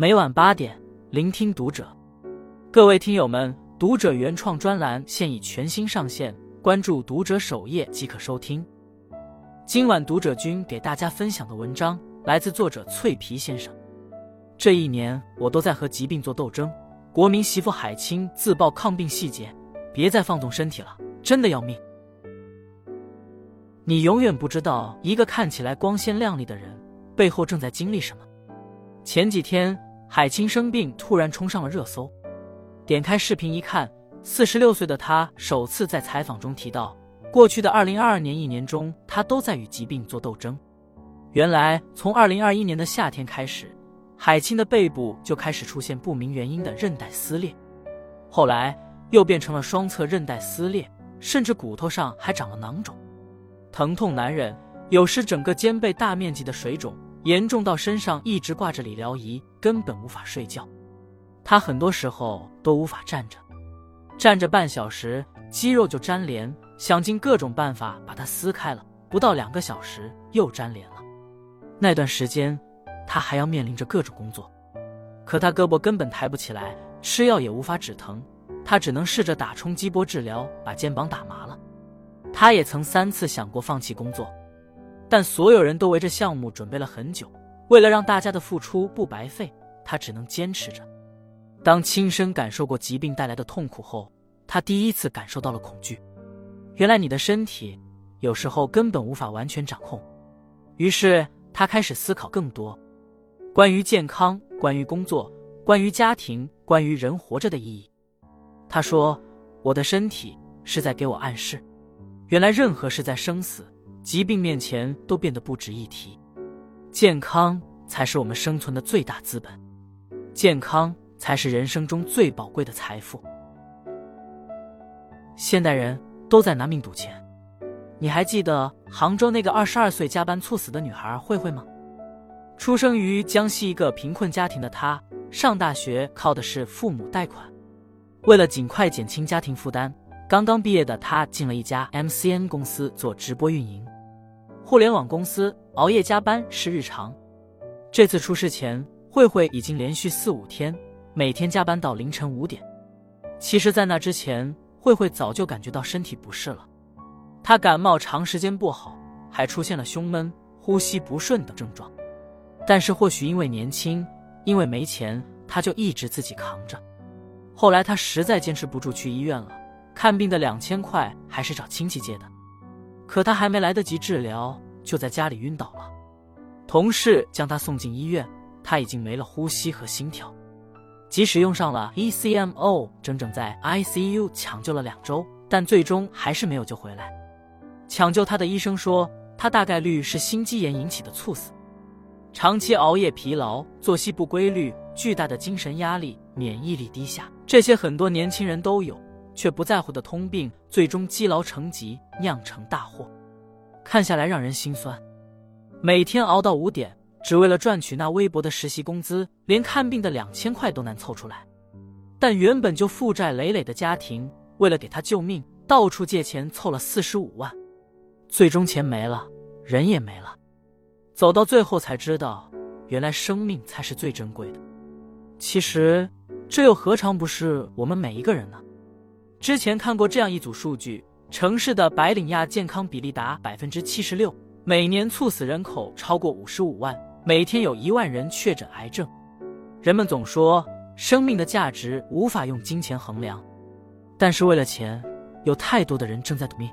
每晚八点，聆听读者。各位听友们，读者原创专栏现已全新上线，关注读者首页即可收听。今晚读者君给大家分享的文章来自作者脆皮先生。这一年，我都在和疾病做斗争。国民媳妇海清自曝抗病细节：别再放纵身体了，真的要命。你永远不知道一个看起来光鲜亮丽的人背后正在经历什么。前几天，海清生病突然冲上了热搜。点开视频一看，四十六岁的她首次在采访中提到，过去的二零二二年一年中，她都在与疾病做斗争。原来，从二零二一年的夏天开始，海清的背部就开始出现不明原因的韧带撕裂，后来又变成了双侧韧带撕裂，甚至骨头上还长了囊肿。疼痛难忍，有时整个肩背大面积的水肿，严重到身上一直挂着理疗仪，根本无法睡觉。他很多时候都无法站着，站着半小时肌肉就粘连，想尽各种办法把它撕开了，不到两个小时又粘连了。那段时间，他还要面临着各种工作，可他胳膊根本抬不起来，吃药也无法止疼，他只能试着打冲击波治疗，把肩膀打麻了。他也曾三次想过放弃工作，但所有人都围着项目准备了很久。为了让大家的付出不白费，他只能坚持着。当亲身感受过疾病带来的痛苦后，他第一次感受到了恐惧。原来你的身体有时候根本无法完全掌控。于是他开始思考更多关于健康、关于工作、关于家庭、关于人活着的意义。他说：“我的身体是在给我暗示。”原来，任何事在生死、疾病面前都变得不值一提。健康才是我们生存的最大资本，健康才是人生中最宝贵的财富。现代人都在拿命赌钱。你还记得杭州那个二十二岁加班猝死的女孩慧慧吗？出生于江西一个贫困家庭的她，上大学靠的是父母贷款。为了尽快减轻家庭负担。刚刚毕业的她进了一家 MCN 公司做直播运营，互联网公司熬夜加班是日常。这次出事前，慧慧已经连续四五天每天加班到凌晨五点。其实，在那之前，慧慧早就感觉到身体不适了。她感冒长时间不好，还出现了胸闷、呼吸不顺等症状。但是，或许因为年轻，因为没钱，她就一直自己扛着。后来，她实在坚持不住，去医院了。看病的两千块还是找亲戚借的，可他还没来得及治疗，就在家里晕倒了。同事将他送进医院，他已经没了呼吸和心跳。即使用上了 ECMO，整整在 ICU 抢救了两周，但最终还是没有救回来。抢救他的医生说，他大概率是心肌炎引起的猝死。长期熬夜、疲劳、作息不规律、巨大的精神压力、免疫力低下，这些很多年轻人都有。却不在乎的通病，最终积劳成疾，酿成大祸。看下来让人心酸。每天熬到五点，只为了赚取那微薄的实习工资，连看病的两千块都难凑出来。但原本就负债累累的家庭，为了给他救命，到处借钱凑了四十五万。最终钱没了，人也没了。走到最后才知道，原来生命才是最珍贵的。其实，这又何尝不是我们每一个人呢？之前看过这样一组数据：城市的白领亚健康比例达百分之七十六，每年猝死人口超过五十五万，每天有一万人确诊癌症。人们总说生命的价值无法用金钱衡量，但是为了钱，有太多的人正在赌命。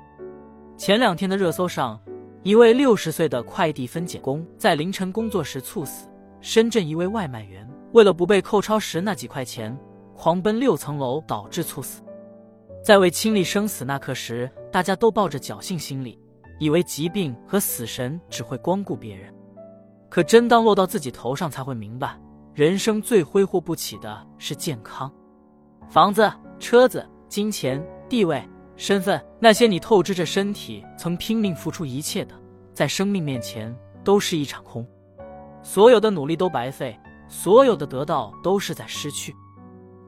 前两天的热搜上，一位六十岁的快递分拣工在凌晨工作时猝死；深圳一位外卖员为了不被扣超时那几块钱，狂奔六层楼导致猝死。在为亲历生死那刻时，大家都抱着侥幸心理，以为疾病和死神只会光顾别人。可真当落到自己头上，才会明白，人生最挥霍不起的是健康。房子、车子、金钱、地位、身份，那些你透支着身体曾拼命付出一切的，在生命面前都是一场空。所有的努力都白费，所有的得到都是在失去。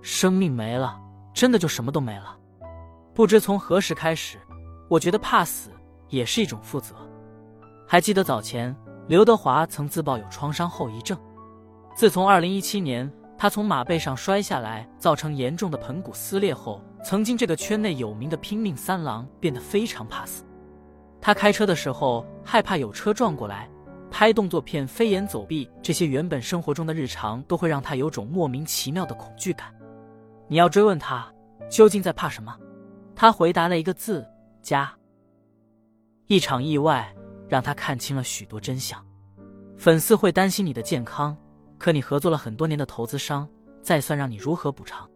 生命没了，真的就什么都没了。不知从何时开始，我觉得怕死也是一种负责。还记得早前刘德华曾自曝有创伤后遗症，自从2017年他从马背上摔下来，造成严重的盆骨撕裂后，曾经这个圈内有名的拼命三郎变得非常怕死。他开车的时候害怕有车撞过来，拍动作片飞檐走壁，这些原本生活中的日常都会让他有种莫名其妙的恐惧感。你要追问他究竟在怕什么，他回答了一个字：家。一场意外让他看清了许多真相。粉丝会担心你的健康。可你合作了很多年的投资商，再算让你如何补偿？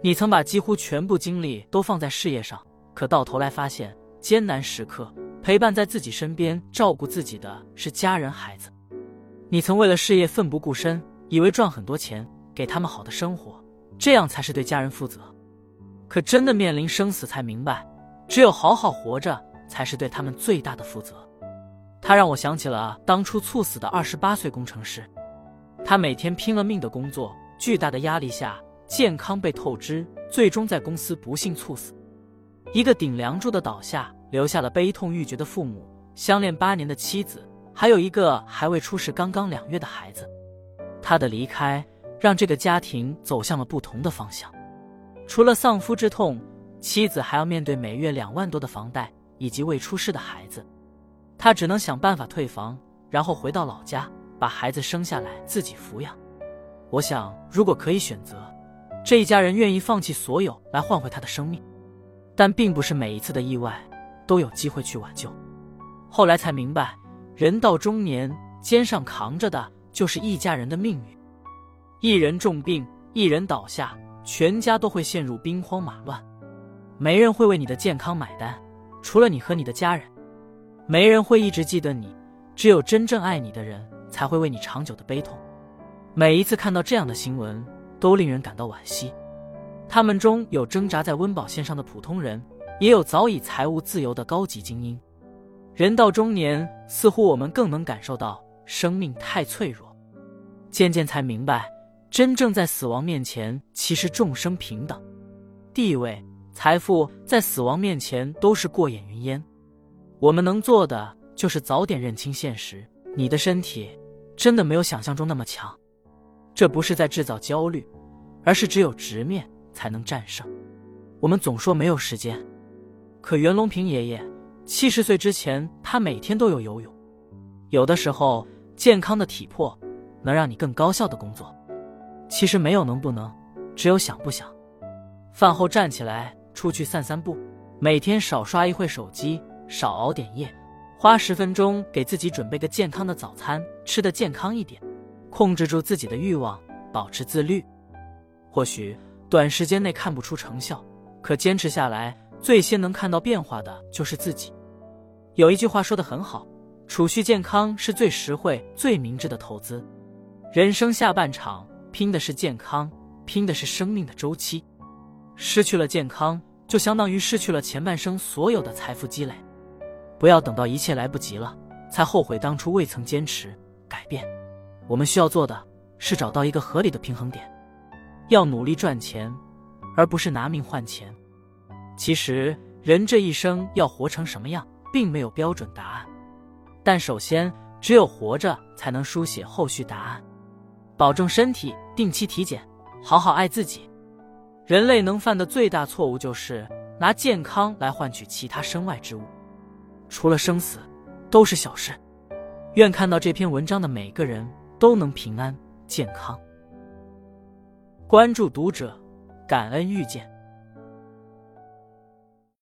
你曾把几乎全部精力都放在事业上，可到头来发现，艰难时刻陪伴在自己身边、照顾自己的是家人、孩子。你曾为了事业奋不顾身，以为赚很多钱，给他们好的生活，这样才是对家人负责。可真的面临生死，才明白，只有好好活着，才是对他们最大的负责。他让我想起了当初猝死的二十八岁工程师。他每天拼了命的工作，巨大的压力下，健康被透支，最终在公司不幸猝死。一个顶梁柱的倒下，留下了悲痛欲绝的父母，相恋八年的妻子，还有一个还未出世、刚刚两月的孩子。他的离开让这个家庭走向了不同的方向。除了丧夫之痛，妻子还要面对每月两万多的房贷以及未出世的孩子。他只能想办法退房，然后回到老家。把孩子生下来自己抚养，我想如果可以选择，这一家人愿意放弃所有来换回他的生命，但并不是每一次的意外都有机会去挽救。后来才明白，人到中年，肩上扛着的就是一家人的命运。一人重病，一人倒下，全家都会陷入兵荒马乱，没人会为你的健康买单，除了你和你的家人，没人会一直记得你，只有真正爱你的人。才会为你长久的悲痛。每一次看到这样的新闻，都令人感到惋惜。他们中有挣扎在温饱线上的普通人，也有早已财务自由的高级精英。人到中年，似乎我们更能感受到生命太脆弱，渐渐才明白，真正在死亡面前，其实众生平等，地位、财富在死亡面前都是过眼云烟。我们能做的，就是早点认清现实。你的身体。真的没有想象中那么强，这不是在制造焦虑，而是只有直面才能战胜。我们总说没有时间，可袁隆平爷爷七十岁之前，他每天都有游泳。有的时候，健康的体魄能让你更高效的工作。其实没有能不能，只有想不想。饭后站起来出去散散步，每天少刷一会手机，少熬点夜。花十分钟给自己准备个健康的早餐，吃的健康一点，控制住自己的欲望，保持自律。或许短时间内看不出成效，可坚持下来，最先能看到变化的就是自己。有一句话说的很好：储蓄健康是最实惠、最明智的投资。人生下半场拼的是健康，拼的是生命的周期。失去了健康，就相当于失去了前半生所有的财富积累。不要等到一切来不及了，才后悔当初未曾坚持改变。我们需要做的是找到一个合理的平衡点，要努力赚钱，而不是拿命换钱。其实人这一生要活成什么样，并没有标准答案。但首先，只有活着，才能书写后续答案。保重身体，定期体检，好好爱自己。人类能犯的最大错误，就是拿健康来换取其他身外之物。除了生死，都是小事。愿看到这篇文章的每个人都能平安健康。关注读者，感恩遇见。